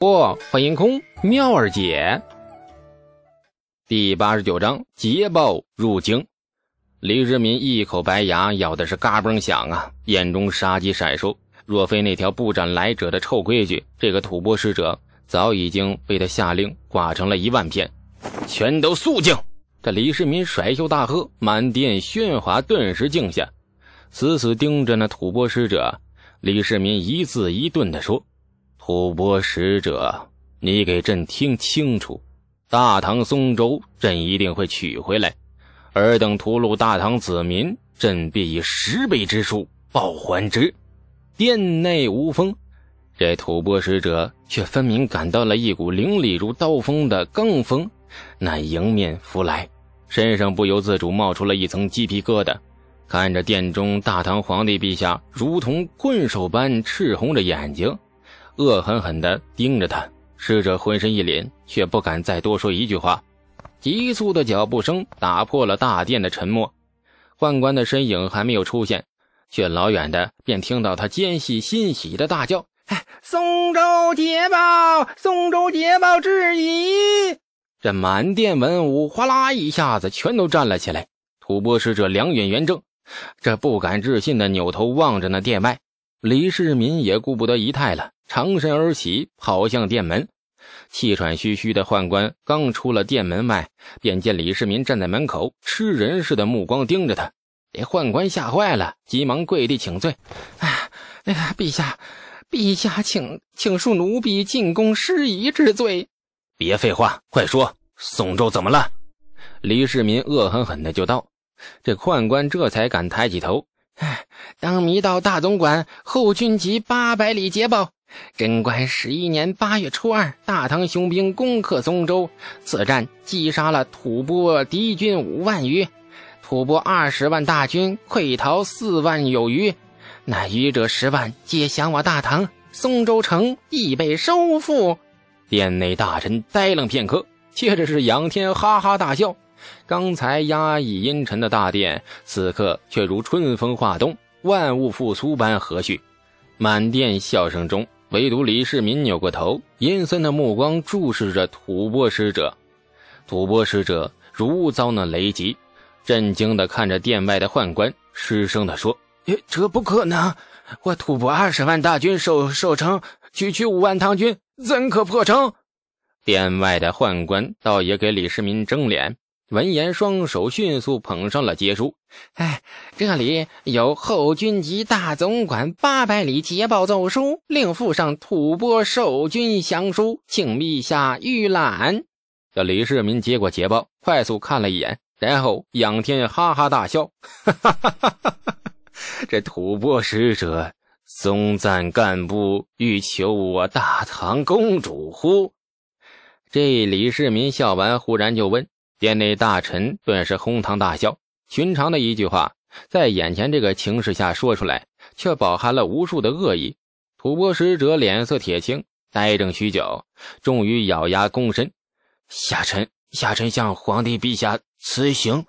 不，欢迎空妙儿姐。第八十九章捷报入京。李世民一口白牙咬的是嘎嘣响啊，眼中杀机闪烁。若非那条不斩来者的臭规矩，这个吐蕃使者早已经被他下令剐成了一万片。全都肃静！这李世民甩袖大喝，满殿喧哗顿时静下，死死盯着那吐蕃使者。李世民一字一顿地说。吐蕃使者，你给朕听清楚，大唐松州，朕一定会取回来。尔等屠戮大唐子民，朕必以十倍之数报还之。殿内无风，这吐蕃使者却分明感到了一股凌厉如刀锋的罡风，那迎面拂来，身上不由自主冒出了一层鸡皮疙瘩。看着殿中大唐皇帝陛下，如同困兽般赤红着眼睛。恶狠狠地盯着他，使者浑身一凛，却不敢再多说一句话。急促的脚步声打破了大殿的沉默，宦官的身影还没有出现，却老远的便听到他尖细欣喜的大叫：“哎，松州捷报！松州捷报至矣！”这满殿文武哗啦一下子全都站了起来。吐蕃使者两眼圆睁，这不敢置信的扭头望着那殿外。李世民也顾不得仪态了。长身而起，跑向殿门。气喘吁吁的宦官刚出了殿门外，便见李世民站在门口，吃人似的目光盯着他。这宦官吓坏了，急忙跪地请罪：“哎，那个陛下，陛下，请请恕奴婢进宫失仪之罪。”别废话，快说，宋州怎么了？李世民恶狠狠的就道。这宦官这才敢抬起头：“哎，当迷到大总管后军籍八百里捷报。”贞观十一年八月初二，大唐雄兵攻克松州，此战击杀了吐蕃敌军五万余，吐蕃二十万大军溃逃四万有余，那余者十万皆降我大唐，松州城亦被收复。殿内大臣呆愣片刻，接着是仰天哈哈大笑。刚才压抑阴沉的大殿，此刻却如春风化冬，万物复苏般和煦。满殿笑声中。唯独李世民扭过头，阴森的目光注视着吐蕃使者。吐蕃使者如遭那雷击，震惊的看着殿外的宦官，失声的说：“这不可能！我吐蕃二十万大军守守城，区区五万唐军怎可破城？”殿外的宦官倒也给李世民争脸。闻言，双手迅速捧上了节书。哎，这里有后军级大总管八百里捷报奏书，另附上吐蕃守军降书，请陛下预览。这李世民接过捷报，快速看了一眼，然后仰天哈哈大笑：“哈哈哈哈哈！这吐蕃使者松赞干部欲求我大唐公主乎？”这李世民笑完，忽然就问。殿内大臣顿时哄堂大笑。寻常的一句话，在眼前这个情势下说出来，却饱含了无数的恶意。吐蕃使者脸色铁青，呆怔许久，终于咬牙躬身：“下臣下臣向皇帝陛下辞行。”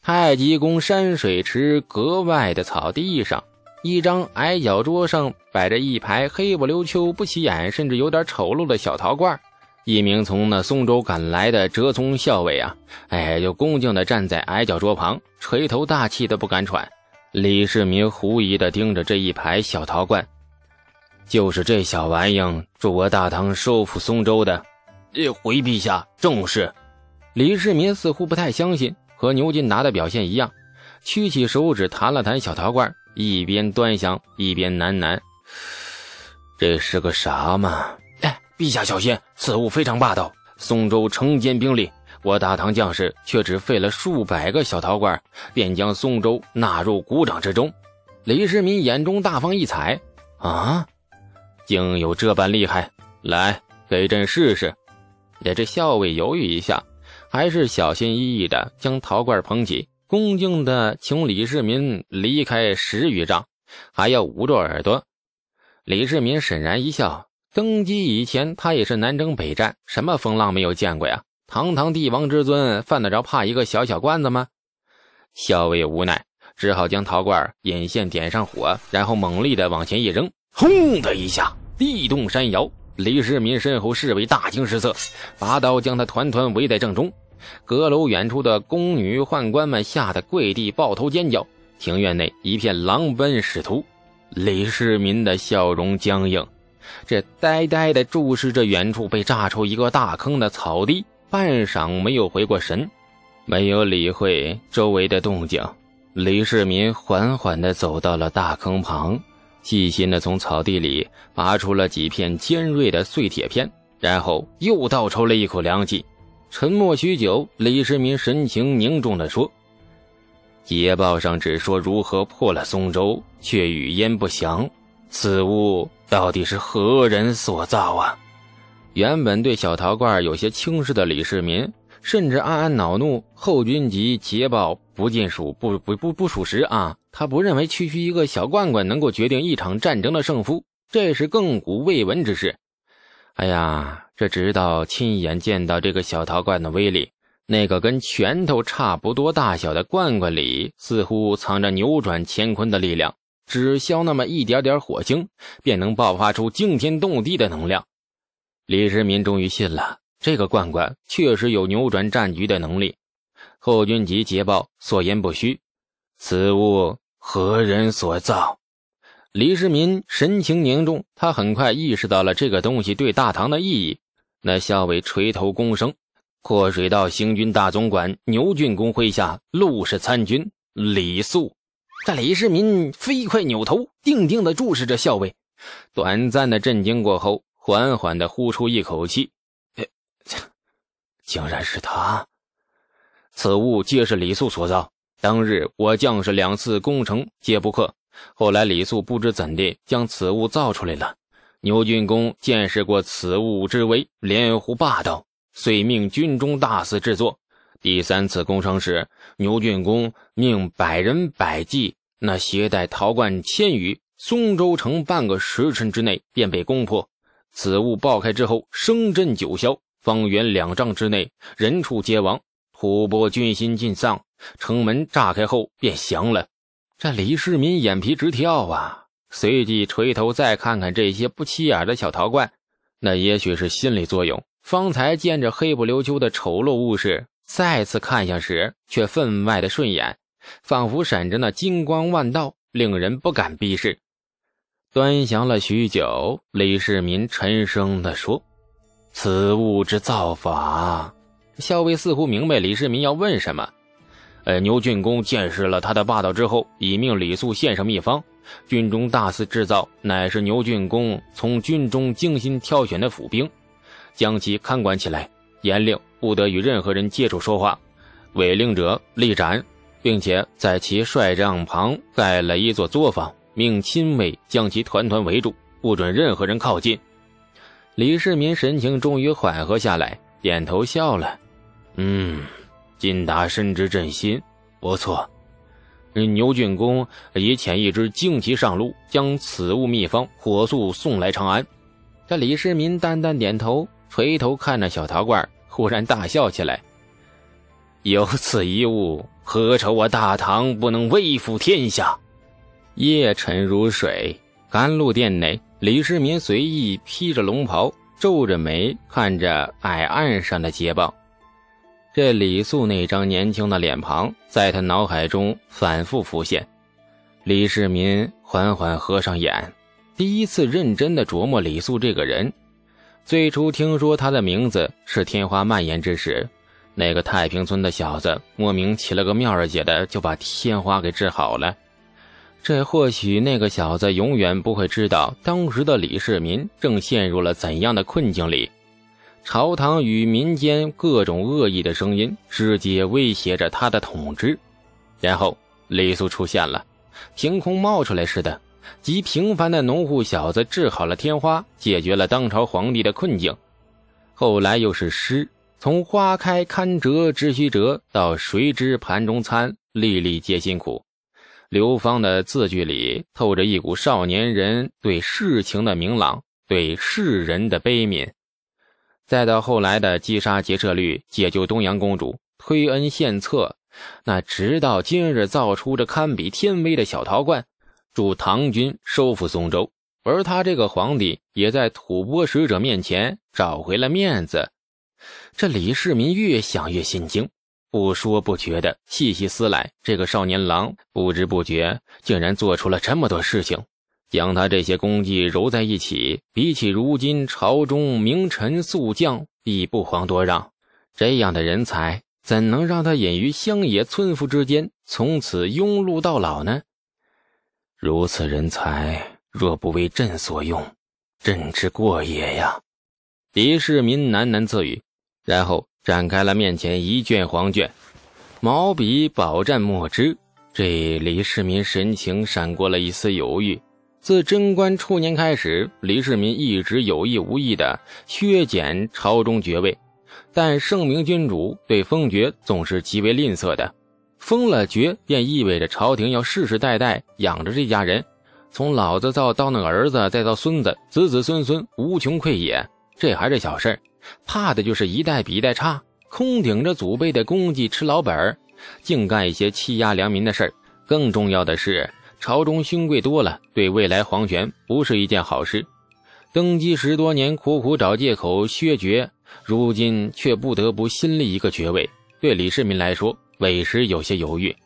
太极宫山水池格外的草地上，一张矮脚桌上摆着一排黑不溜秋、不起眼，甚至有点丑陋的小陶罐。一名从那松州赶来的折从校尉啊，哎，就恭敬地站在矮脚桌旁，垂头大气的不敢喘。李世民狐疑地盯着这一排小陶罐，就是这小玩意儿助我大唐收复松州的。回陛下，正是。李世民似乎不太相信，和牛金达的表现一样，屈起手指弹了弹小陶罐，一边端详一边喃喃：“这是个啥嘛？”陛下小心，此物非常霸道。松州城坚兵力，我大唐将士却只费了数百个小陶罐，便将松州纳入股掌之中。李世民眼中大放异彩，啊，竟有这般厉害！来，给朕试试。也这校尉犹豫一下，还是小心翼翼的将陶罐捧起，恭敬的请李世民离开十余丈，还要捂着耳朵。李世民沈然一笑。登基以前，他也是南征北战，什么风浪没有见过呀？堂堂帝王之尊，犯得着怕一个小小官子吗？校尉无奈，只好将陶罐引线点上火，然后猛力的往前一扔，轰的一下，地动山摇，李世民身后侍卫大惊失色，拔刀将他团团围在正中。阁楼远处的宫女宦官们吓得跪地抱头尖叫，庭院内一片狼奔使突。李世民的笑容僵硬，这呆呆地注视着远处被炸出一个大坑的草地，半晌没有回过神，没有理会周围的动静。李世民缓缓地走到了大坑旁，细心地从草地里拔出了几片尖锐的碎铁片，然后又倒抽了一口凉气。沉默许久，李世民神情凝重地说：“捷报上只说如何破了松州，却语焉不详。此物到底是何人所造啊？”原本对小陶罐有些轻视的李世民，甚至暗暗恼怒：后军级捷报不尽属不不不不属实啊！他不认为区区一个小罐罐能够决定一场战争的胜负，这是亘古未闻之事。哎呀！这直到亲眼见到这个小陶罐的威力，那个跟拳头差不多大小的罐罐里，似乎藏着扭转乾坤的力量。只消那么一点点火星，便能爆发出惊天动地的能量。李世民终于信了，这个罐罐确实有扭转战局的能力。后军级捷报所言不虚，此物何人所造？李世民神情凝重，他很快意识到了这个东西对大唐的意义。那校尉垂头躬声，祸水道行军大总管牛俊公麾下陆氏参军李肃。但李世民飞快扭头，定定地注视着校尉。短暂的震惊过后，缓缓地呼出一口气：“竟然是他！此物皆是李肃所造。当日我将士两次攻城，皆不克。后来李肃不知怎地将此物造出来了。”牛俊公见识过此物之威，连呼霸道，遂命军中大肆制作。第三次攻城时，牛俊公命百人百骑，那携带陶罐千余，松州城半个时辰之内便被攻破。此物爆开之后，声震九霄，方圆两丈之内人畜皆亡，吐蕃军心尽丧。城门炸开后便降了。这李世民眼皮直跳啊！随即垂头再看看这些不起眼的小陶罐，那也许是心理作用。方才见着黑不溜秋的丑陋物事，再次看向时却分外的顺眼，仿佛闪着那金光万道，令人不敢逼视。端详了许久，李世民沉声地说：“此物之造法。”校尉似乎明白李世民要问什么。呃，牛俊公见识了他的霸道之后，已命李肃献上秘方。军中大肆制造，乃是牛俊公从军中精心挑选的府兵，将其看管起来，严令不得与任何人接触说话，违令者立斩，并且在其帅帐旁盖了一座作坊，命亲卫将其团团围住，不准任何人靠近。李世民神情终于缓和下来，点头笑了：“嗯，金达深知朕心，不错。”牛俊公已遣一支精骑上路，将此物秘方火速送来长安。这李世民淡淡点头，垂头看着小陶罐，忽然大笑起来：“有此一物，何愁我大唐不能威服天下？”夜沉如水，甘露殿内，李世民随意披着龙袍，皱着眉看着矮岸上的捷报。这李素那张年轻的脸庞在他脑海中反复浮现。李世民缓缓合上眼，第一次认真的琢磨李素这个人。最初听说他的名字是天花蔓延之时，那个太平村的小子莫名起了个妙儿姐的，就把天花给治好了。这或许那个小子永远不会知道，当时的李世民正陷入了怎样的困境里。朝堂与民间各种恶意的声音直接威胁着他的统治，然后李肃出现了，凭空冒出来似的，极平凡的农户小子治好了天花，解决了当朝皇帝的困境。后来又是诗，从花开堪折直须折到谁知盘中餐，粒粒皆辛苦。刘芳的字句里透着一股少年人对世情的明朗，对世人的悲悯。再到后来的击杀劫舍律，解救东阳公主，推恩献策，那直到今日造出这堪比天威的小陶罐，助唐军收复松州，而他这个皇帝也在吐蕃使者面前找回了面子。这李世民越想越心惊，不说不觉的细细思来，这个少年郎不知不觉竟然做出了这么多事情。将他这些功绩揉在一起，比起如今朝中名臣宿将，亦不遑多让。这样的人才，怎能让他隐于乡野村夫之间，从此庸碌到老呢？如此人才，若不为朕所用，朕之过也呀！李世民喃喃自语，然后展开了面前一卷黄卷，毛笔饱蘸墨汁。这李世民神情闪过了一丝犹豫。自贞观初年开始，李世民一直有意无意的削减朝中爵位，但圣明君主对封爵总是极为吝啬的。封了爵，便意味着朝廷要世世代代养着这家人，从老子造到那个儿子，再到孙子，子子孙孙无穷匮也。这还是小事怕的就是一代比一代差，空顶着祖辈的功绩吃老本儿净干一些欺压良民的事儿更重要的是。朝中勋贵多了，对未来皇权不是一件好事。登基十多年，苦苦找借口削爵，如今却不得不新立一个爵位。对李世民来说，委实有些犹豫。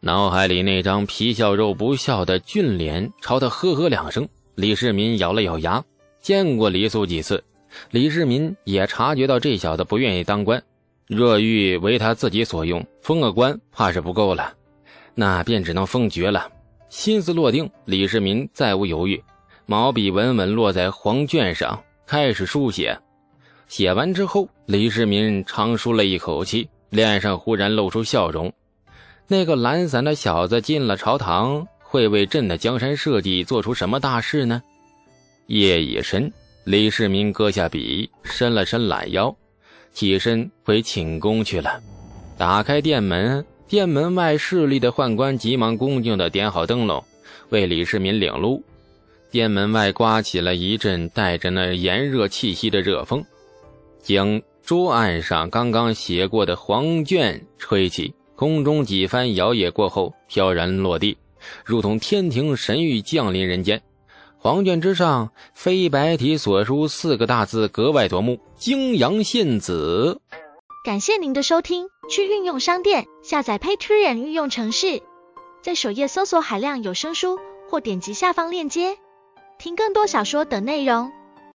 脑海里那张皮笑肉不笑的俊脸朝他呵呵两声。李世民咬了咬牙，见过李肃几次，李世民也察觉到这小子不愿意当官。若欲为他自己所用，封个官怕是不够了，那便只能封爵了。心思落定，李世民再无犹豫，毛笔稳稳落在黄卷上，开始书写。写完之后，李世民长舒了一口气，脸上忽然露出笑容。那个懒散的小子进了朝堂，会为朕的江山社稷做出什么大事呢？夜已深，李世民搁下笔，伸了伸懒腰，起身回寝宫去了。打开殿门。殿门外侍立的宦官急忙恭敬地点好灯笼，为李世民领路。殿门外刮起了一阵带着那炎热气息的热风，将桌案上刚刚写过的黄卷吹起，空中几番摇曳过后飘然落地，如同天庭神谕降临人间。黄卷之上飞白体所书四个大字格外夺目：“泾阳县子。”感谢您的收听，去运用商店下载 Patreon 运用城市，在首页搜索海量有声书，或点击下方链接听更多小说等内容。